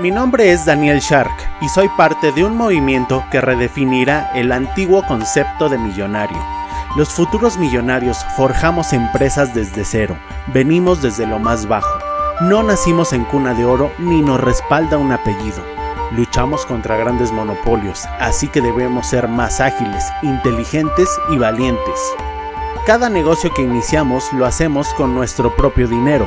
Mi nombre es Daniel Shark y soy parte de un movimiento que redefinirá el antiguo concepto de millonario. Los futuros millonarios forjamos empresas desde cero, venimos desde lo más bajo. No nacimos en cuna de oro ni nos respalda un apellido. Luchamos contra grandes monopolios, así que debemos ser más ágiles, inteligentes y valientes. Cada negocio que iniciamos lo hacemos con nuestro propio dinero,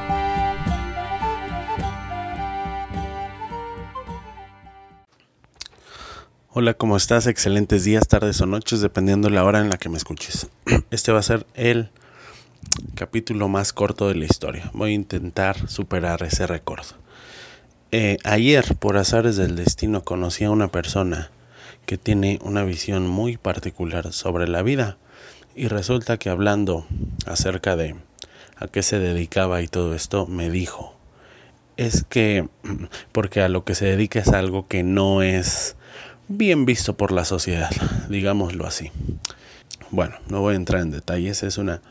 Hola, ¿cómo estás? Excelentes días, tardes o noches, dependiendo la hora en la que me escuches. Este va a ser el capítulo más corto de la historia. Voy a intentar superar ese récord. Eh, ayer, por azares del destino, conocí a una persona que tiene una visión muy particular sobre la vida y resulta que hablando acerca de a qué se dedicaba y todo esto, me dijo, es que, porque a lo que se dedica es algo que no es bien visto por la sociedad, digámoslo así. Bueno, no voy a entrar en detalles, es una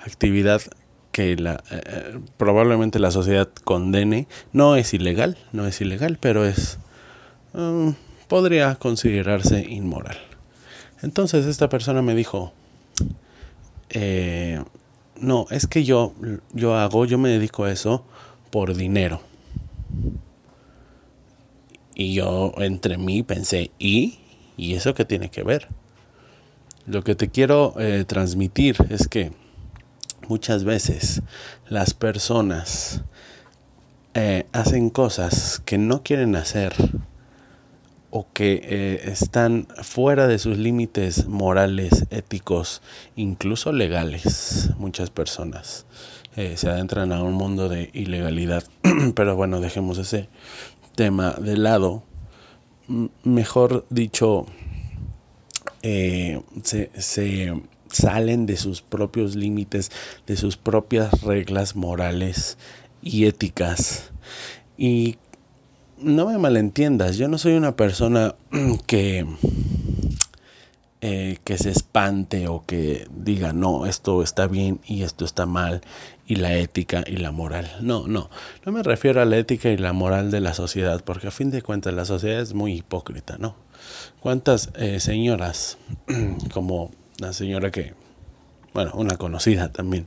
actividad que la, eh, eh, probablemente la sociedad condene. No es ilegal, no es ilegal, pero es mm, podría considerarse inmoral. Entonces esta persona me dijo, eh, no, es que yo, yo hago, yo me dedico a eso por dinero. Y yo entre mí pensé, ¿y? ¿Y eso qué tiene que ver? Lo que te quiero eh, transmitir es que muchas veces las personas eh, hacen cosas que no quieren hacer o que eh, están fuera de sus límites morales, éticos, incluso legales. Muchas personas se adentran a un mundo de ilegalidad. Pero bueno, dejemos ese tema de lado, mejor dicho, eh, se, salen de sus propios límites, de sus propias reglas morales y éticas. Y no me malentiendas, yo no soy una persona que, eh, que se espante o que diga, no, esto está bien y esto está mal y la ética y la moral. No, no, no me refiero a la ética y la moral de la sociedad, porque a fin de cuentas la sociedad es muy hipócrita, ¿no? ¿Cuántas eh, señoras, como la señora que, bueno, una conocida también,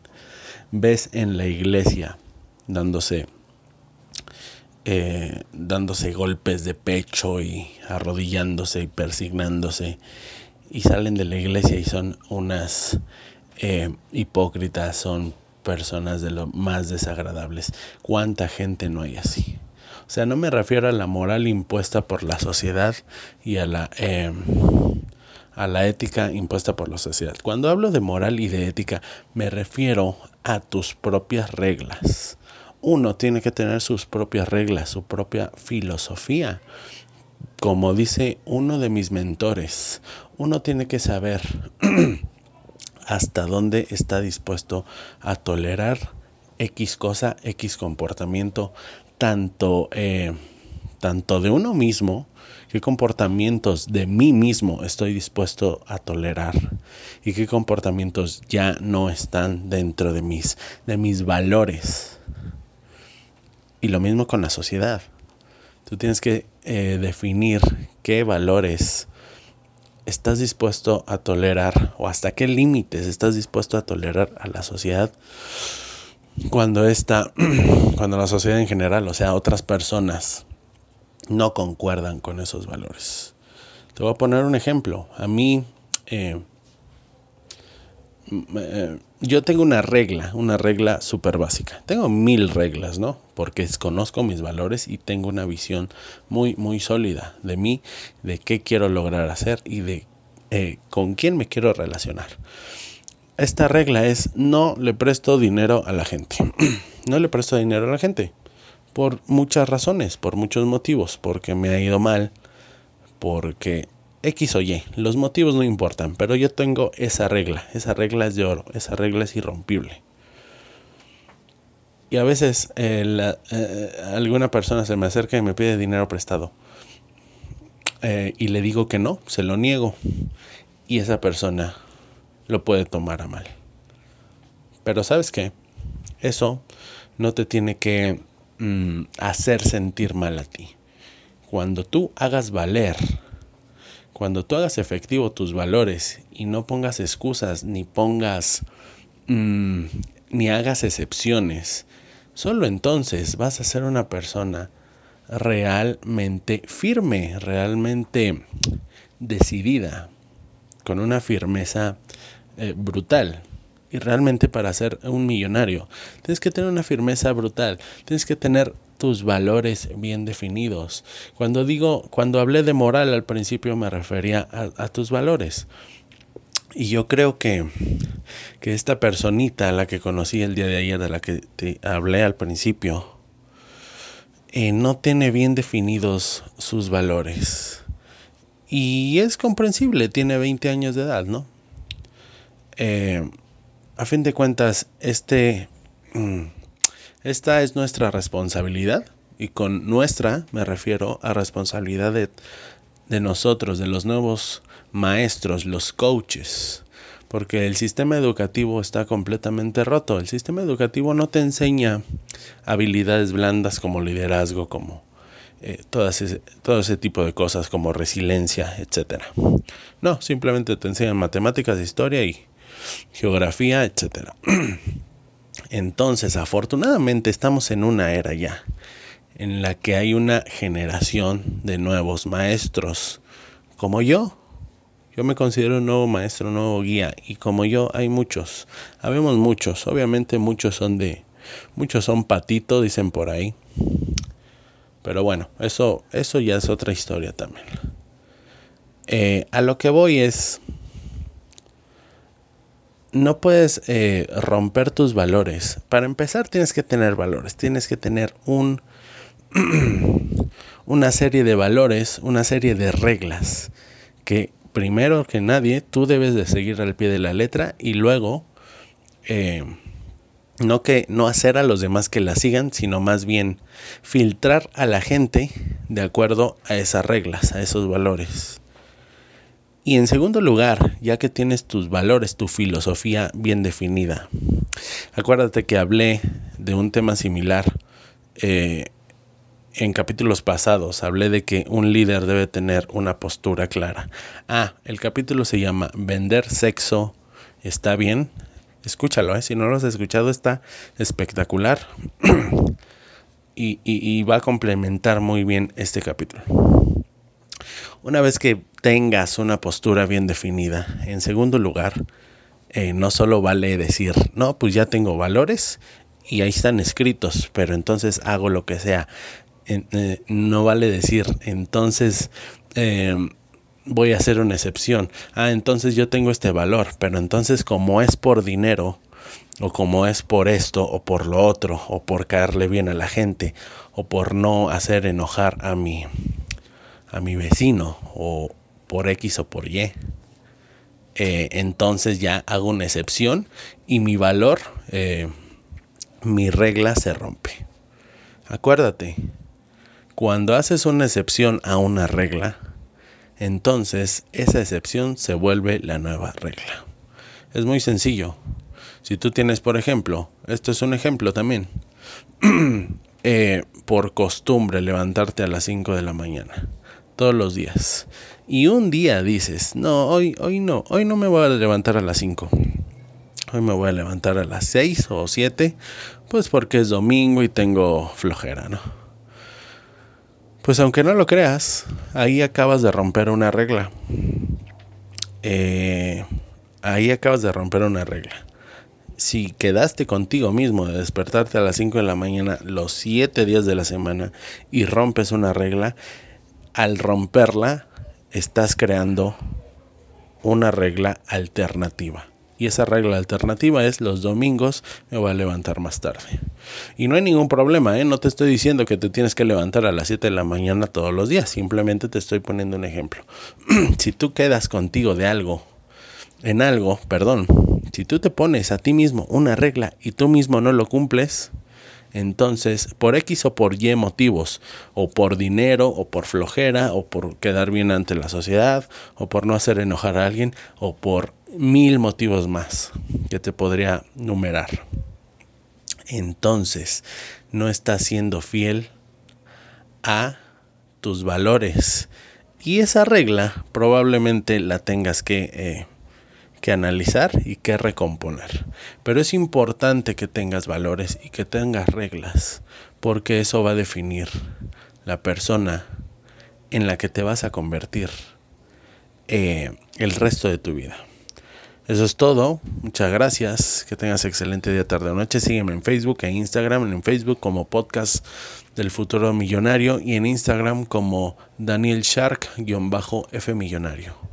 ves en la iglesia dándose, eh, dándose golpes de pecho y arrodillándose y persignándose y salen de la iglesia y son unas eh, hipócritas, son personas de lo más desagradables. ¿Cuánta gente no hay así? O sea, no me refiero a la moral impuesta por la sociedad y a la, em, a la ética impuesta por la sociedad. Cuando hablo de moral y de ética, me refiero a tus propias reglas. Uno tiene que tener sus propias reglas, su propia filosofía. Como dice uno de mis mentores, uno tiene que saber hasta dónde está dispuesto a tolerar X cosa, X comportamiento, tanto, eh, tanto de uno mismo, qué comportamientos de mí mismo estoy dispuesto a tolerar y qué comportamientos ya no están dentro de mis, de mis valores. Y lo mismo con la sociedad. Tú tienes que eh, definir qué valores estás dispuesto a tolerar o hasta qué límites estás dispuesto a tolerar a la sociedad cuando esta, cuando la sociedad en general, o sea, otras personas no concuerdan con esos valores. Te voy a poner un ejemplo. A mí, eh, eh, yo tengo una regla, una regla súper básica. Tengo mil reglas, ¿no? Porque conozco mis valores y tengo una visión muy, muy sólida de mí, de qué quiero lograr hacer y de eh, con quién me quiero relacionar. Esta regla es no le presto dinero a la gente. no le presto dinero a la gente. Por muchas razones, por muchos motivos. Porque me ha ido mal. Porque X o Y, los motivos no importan, pero yo tengo esa regla, esa regla es de oro, esa regla es irrompible. Y a veces eh, eh, alguna persona se me acerca y me pide dinero prestado. Eh, y le digo que no, se lo niego. Y esa persona lo puede tomar a mal. Pero sabes qué, eso no te tiene que mm, hacer sentir mal a ti. Cuando tú hagas valer cuando tú hagas efectivo tus valores y no pongas excusas ni pongas mm, ni hagas excepciones, solo entonces vas a ser una persona realmente firme, realmente decidida, con una firmeza eh, brutal. Y realmente para ser un millonario tienes que tener una firmeza brutal, tienes que tener tus valores bien definidos. Cuando digo, cuando hablé de moral al principio me refería a, tus valores. Y yo creo que, que esta personita, la que conocí el día de ayer, de la que te hablé al principio, eh, no tiene bien definidos sus valores. Y es comprensible, tiene 20 años de edad, ¿no? Eh, a fin de cuentas, este, mm, esta es nuestra responsabilidad y con nuestra me refiero a responsabilidad de, de nosotros, de los nuevos maestros, los coaches, porque el sistema educativo está completamente roto. El sistema educativo no te enseña habilidades blandas como liderazgo, como eh, ese, todo ese tipo de cosas como resiliencia, etc. No, simplemente te enseñan matemáticas, historia y geografía, etc. Entonces, afortunadamente estamos en una era ya en la que hay una generación de nuevos maestros, como yo. Yo me considero un nuevo maestro, un nuevo guía, y como yo hay muchos. Habemos muchos, obviamente muchos son de, muchos son patito, dicen por ahí. Pero bueno, eso, eso ya es otra historia también. Eh, a lo que voy es, no puedes eh, romper tus valores. Para empezar tienes que tener valores, tienes que tener un, una serie de valores, una serie de reglas que primero que nadie tú debes de seguir al pie de la letra y luego eh, no que no hacer a los demás que la sigan, sino más bien filtrar a la gente de acuerdo a esas reglas, a esos valores. Y en segundo lugar, ya que tienes tus valores, tu filosofía bien definida, acuérdate que hablé de un tema similar eh, en capítulos pasados. Hablé de que un líder debe tener una postura clara. Ah, el capítulo se llama Vender sexo. ¿Está bien? Escúchalo, ¿eh? si no lo has escuchado está espectacular. y va a complementar muy bien este capítulo. Una vez que tengas una postura bien definida, en segundo lugar, eh, no solo vale decir, no, pues ya tengo valores y ahí están escritos, pero entonces hago lo que sea. Eh, no vale decir, entonces em, voy a hacer una excepción. Ah, entonces yo tengo este valor, pero entonces como es por dinero, o como es por esto, o por lo otro, o por caerle bien a la gente, o por no hacer enojar a mi, a mi vecino o por X o por Y. Eh, entonces ya hago una excepción y mi valor, eh, mi regla se rompe. Acuérdate, cuando haces una excepción a una regla, entonces esa excepción se vuelve la nueva regla. Es muy sencillo. Si tú tienes, por ejemplo, esto es un ejemplo también, eh, por costumbre levantarte a las 5 de la mañana todos los días. Y un día dices, no, hoy, hoy no, hoy no me voy a levantar a las 5. Hoy me voy a levantar a las 6 o 7, pues porque es domingo y tengo flojera, ¿no? Pues aunque no lo creas, ahí acabas de romper una regla. Eh, ahí acabas de romper una regla. Si quedaste contigo mismo de despertarte a las 5 de la mañana los 7 días de la semana y rompes una regla, al romperla estás creando una regla alternativa. Y esa regla alternativa es los domingos me voy a levantar más tarde. Y no hay ningún problema, ¿eh? no te estoy diciendo que te tienes que levantar a las 7 de la mañana todos los días, simplemente te estoy poniendo un ejemplo. si tú quedas contigo de algo, en algo, perdón, si tú te pones a ti mismo una regla y tú mismo no lo cumples, entonces, por X o por Y motivos, o por dinero, o por flojera, o por quedar bien ante la sociedad, o por no hacer enojar a alguien, o por mil motivos más que te podría numerar. Entonces, no estás siendo fiel a tus valores. Y esa regla probablemente la tengas que eh, que analizar y que recomponer. Pero es importante que tengas valores y que tengas reglas, porque eso va a definir la persona en la que te vas a convertir eh, el resto de tu vida. Eso es todo. Muchas gracias. Que tengas excelente día, tarde o noche. Sígueme en Facebook e Instagram. En Facebook como Podcast del Futuro Millonario y en Instagram como Daniel Shark-F Millonario.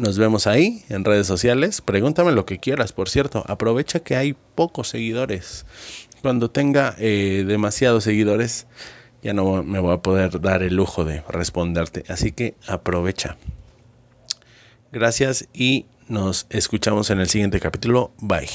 Nos vemos ahí en redes sociales. Pregúntame lo que quieras, por cierto. Aprovecha que hay pocos seguidores. Cuando tenga eh, demasiados seguidores, ya no me voy a poder dar el lujo de responderte. Así que aprovecha. Gracias y nos escuchamos en el siguiente capítulo. Bye.